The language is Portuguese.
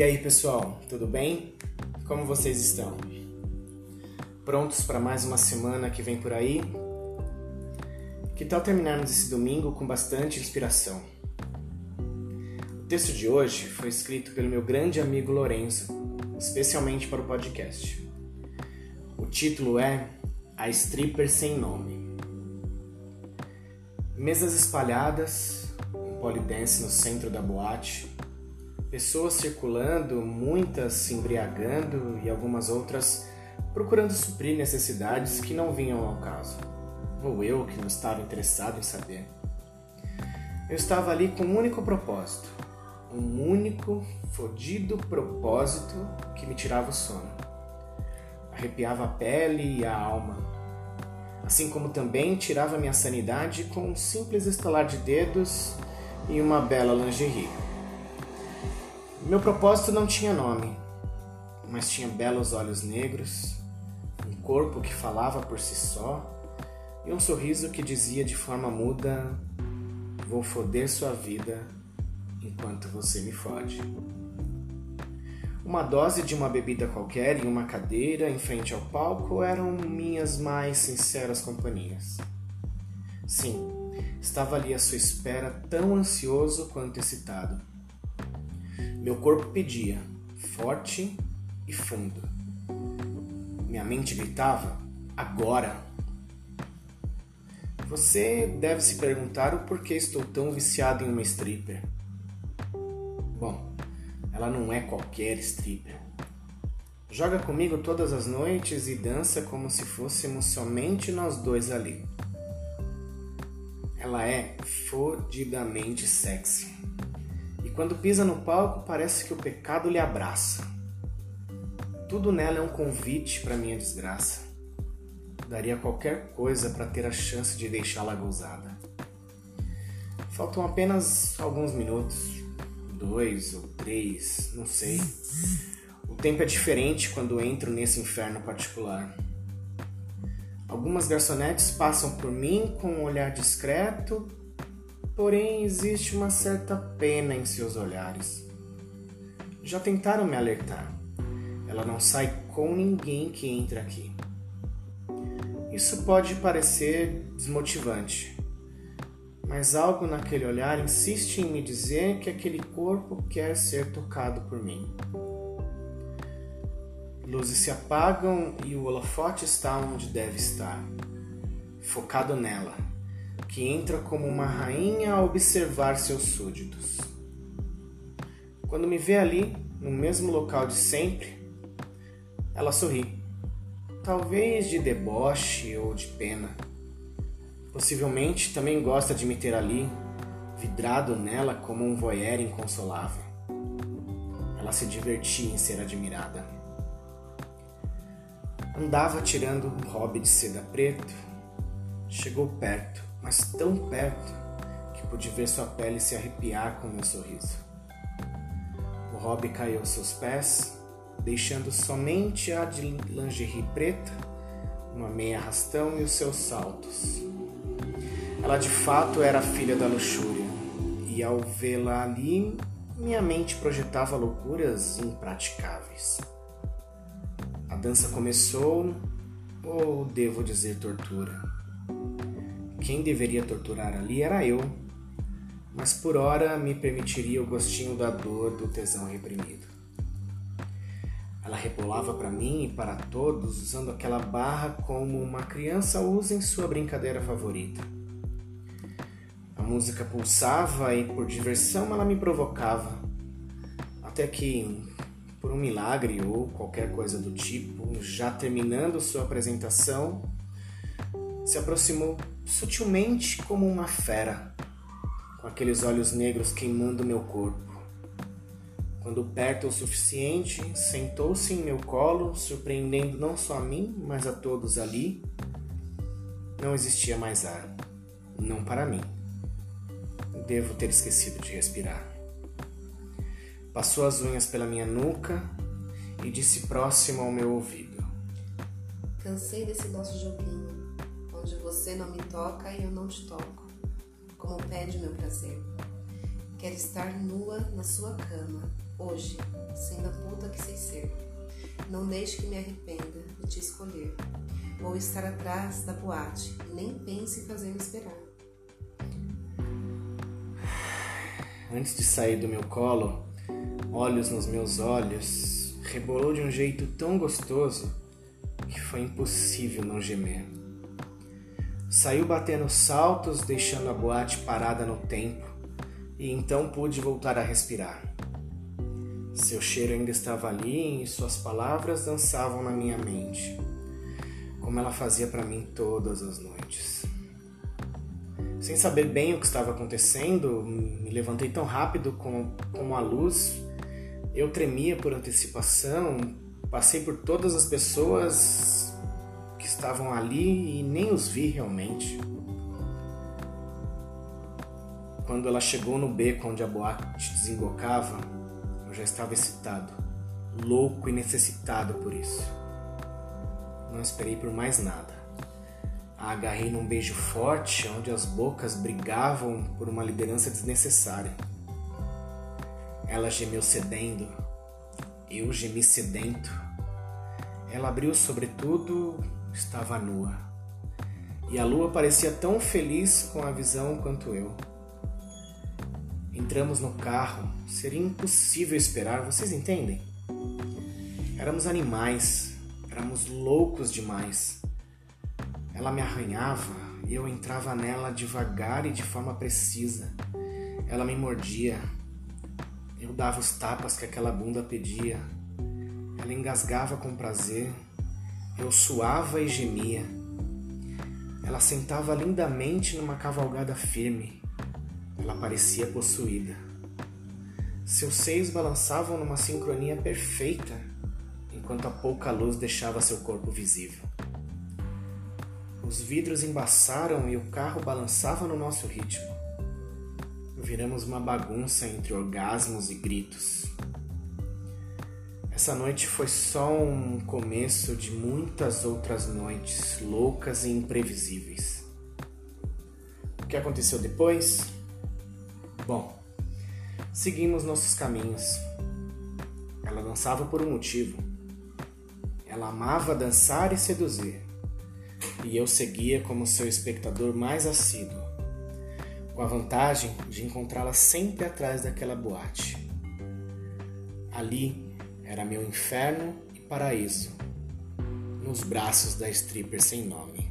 E aí, pessoal, tudo bem? Como vocês estão? Prontos para mais uma semana que vem por aí? Que tal terminarmos esse domingo com bastante inspiração? O texto de hoje foi escrito pelo meu grande amigo Lorenzo, especialmente para o podcast. O título é A Stripper Sem Nome. Mesas espalhadas, um polidense no centro da boate, pessoas circulando, muitas se embriagando e algumas outras procurando suprir necessidades que não vinham ao caso, ou eu que não estava interessado em saber. Eu estava ali com um único propósito, um único fodido propósito que me tirava o sono. Arrepiava a pele e a alma, assim como também tirava minha sanidade com um simples estalar de dedos e uma bela lingerie. Meu propósito não tinha nome, mas tinha belos olhos negros, um corpo que falava por si só e um sorriso que dizia de forma muda: Vou foder sua vida enquanto você me fode. Uma dose de uma bebida qualquer e uma cadeira em frente ao palco eram minhas mais sinceras companhias. Sim, estava ali à sua espera, tão ansioso quanto excitado meu corpo pedia, forte e fundo. Minha mente gritava, agora! Você deve se perguntar o porquê estou tão viciado em uma stripper. Bom, ela não é qualquer stripper. Joga comigo todas as noites e dança como se fôssemos somente nós dois ali. Ela é fodidamente sexy. Quando pisa no palco, parece que o pecado lhe abraça. Tudo nela é um convite para minha desgraça. Daria qualquer coisa para ter a chance de deixá-la gozada. Faltam apenas alguns minutos, dois ou três, não sei. O tempo é diferente quando entro nesse inferno particular. Algumas garçonetes passam por mim com um olhar discreto porém existe uma certa pena em seus olhares. Já tentaram me alertar. Ela não sai com ninguém que entra aqui. Isso pode parecer desmotivante, mas algo naquele olhar insiste em me dizer que aquele corpo quer ser tocado por mim. Luzes se apagam e o holofote está onde deve estar, focado nela que entra como uma rainha a observar seus súditos. Quando me vê ali, no mesmo local de sempre, ela sorri, talvez de deboche ou de pena. Possivelmente também gosta de me ter ali, vidrado nela como um voyeur inconsolável. Ela se divertia em ser admirada. Andava tirando um hobby de seda preto, chegou perto mas tão perto que pude ver sua pele se arrepiar com meu sorriso. O Rob caiu aos seus pés, deixando somente a de lingerie preta, uma meia arrastão e os seus saltos. Ela de fato era filha da luxúria, e ao vê-la ali, minha mente projetava loucuras impraticáveis. A dança começou, ou devo dizer tortura. Quem deveria torturar ali era eu, mas por hora me permitiria o gostinho da dor do tesão reprimido. Ela rebolava para mim e para todos, usando aquela barra como uma criança usa em sua brincadeira favorita. A música pulsava e, por diversão, ela me provocava. Até que, por um milagre ou qualquer coisa do tipo, já terminando sua apresentação, se aproximou sutilmente como uma fera, com aqueles olhos negros queimando meu corpo. Quando perto o suficiente, sentou-se em meu colo, surpreendendo não só a mim, mas a todos ali. Não existia mais ar, não para mim. Devo ter esquecido de respirar. Passou as unhas pela minha nuca e disse próximo ao meu ouvido: Cansei desse nosso joguinho onde você não me toca e eu não te toco, como pede meu prazer. Quero estar nua na sua cama, hoje, sendo a puta que sei ser. Não deixe que me arrependa de te escolher. Vou estar atrás da boate e nem pense em fazer me esperar. Antes de sair do meu colo, olhos nos meus olhos, rebolou de um jeito tão gostoso que foi impossível não gemer. Saiu batendo saltos, deixando a boate parada no tempo, e então pude voltar a respirar. Seu cheiro ainda estava ali e suas palavras dançavam na minha mente, como ela fazia para mim todas as noites. Sem saber bem o que estava acontecendo, me levantei tão rápido como, a luz. Eu tremia por antecipação, passei por todas as pessoas estavam ali e nem os vi realmente. Quando ela chegou no beco onde a boate desembocava, eu já estava excitado, louco e necessitado por isso. Não esperei por mais nada. A agarrei num beijo forte, onde as bocas brigavam por uma liderança desnecessária. Ela gemeu cedendo, eu gemi sedento. Ela abriu sobretudo, estava nua. E a lua parecia tão feliz com a visão quanto eu. Entramos no carro, seria impossível esperar, vocês entendem? Éramos animais, éramos loucos demais. Ela me arranhava e eu entrava nela devagar e de forma precisa. Ela me mordia. Eu dava os tapas que aquela bunda pedia. Ela engasgava com prazer. Eu suava e gemia. Ela sentava lindamente numa cavalgada firme ela parecia possuída. Seus seios balançavam numa sincronia perfeita, enquanto a pouca luz deixava seu corpo visível. Os vidros embaçaram e o carro balançava no nosso ritmo. Viramos uma bagunça entre orgasmos e gritos. Essa noite foi só um começo de muitas outras noites loucas e imprevisíveis. O que aconteceu depois? Bom, seguimos nossos caminhos. Ela dançava por um motivo. Ela amava dançar e seduzir. E eu seguia como seu espectador mais assíduo, com a vantagem de encontrá-la sempre atrás daquela boate. Ali era meu inferno e paraíso, nos braços da stripper sem nome.